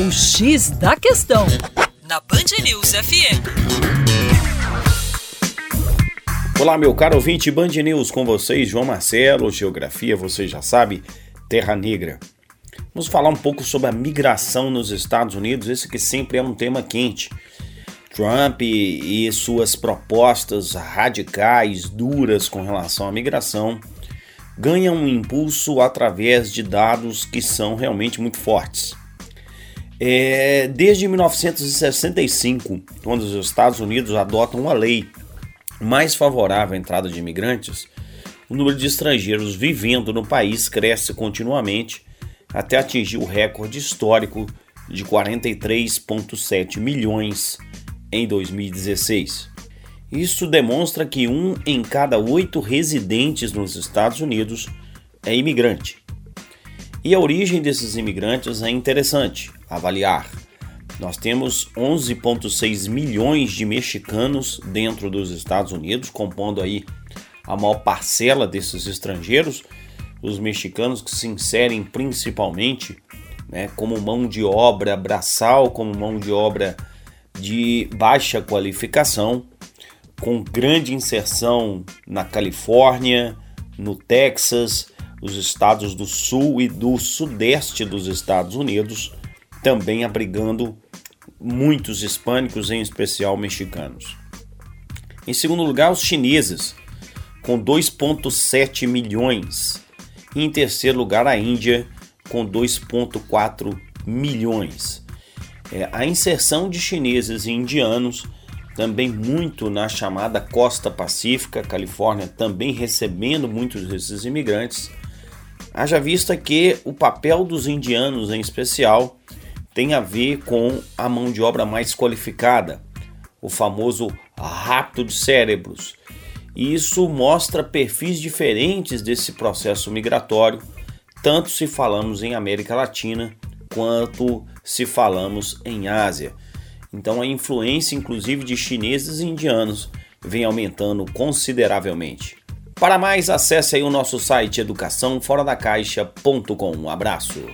O X da Questão, na Band News FM. Olá, meu caro ouvinte Band News, com vocês, João Marcelo, Geografia, você já sabe, Terra Negra. Vamos falar um pouco sobre a migração nos Estados Unidos, esse que sempre é um tema quente. Trump e suas propostas radicais, duras com relação à migração, ganham um impulso através de dados que são realmente muito fortes. É, desde 1965, quando os Estados Unidos adotam uma lei mais favorável à entrada de imigrantes, o número de estrangeiros vivendo no país cresce continuamente até atingir o recorde histórico de 43,7 milhões em 2016. Isso demonstra que um em cada oito residentes nos Estados Unidos é imigrante. E a origem desses imigrantes é interessante avaliar. Nós temos 11,6 milhões de mexicanos dentro dos Estados Unidos, compondo aí a maior parcela desses estrangeiros, os mexicanos que se inserem principalmente né, como mão de obra braçal, como mão de obra de baixa qualificação, com grande inserção na Califórnia, no Texas, os estados do sul e do sudeste dos Estados Unidos, também abrigando muitos hispânicos, em especial mexicanos. Em segundo lugar, os chineses, com 2,7 milhões. E em terceiro lugar, a Índia, com 2,4 milhões. É, a inserção de chineses e indianos também muito na chamada costa pacífica, Califórnia também recebendo muitos desses imigrantes. Haja vista que o papel dos indianos em especial tem a ver com a mão de obra mais qualificada, o famoso rapto de cérebros. E isso mostra perfis diferentes desse processo migratório, tanto se falamos em América Latina quanto se falamos em Ásia. Então a influência inclusive de chineses e indianos vem aumentando consideravelmente. Para mais, acesse aí o nosso site educaçãoforadacaixa.com. Um abraço.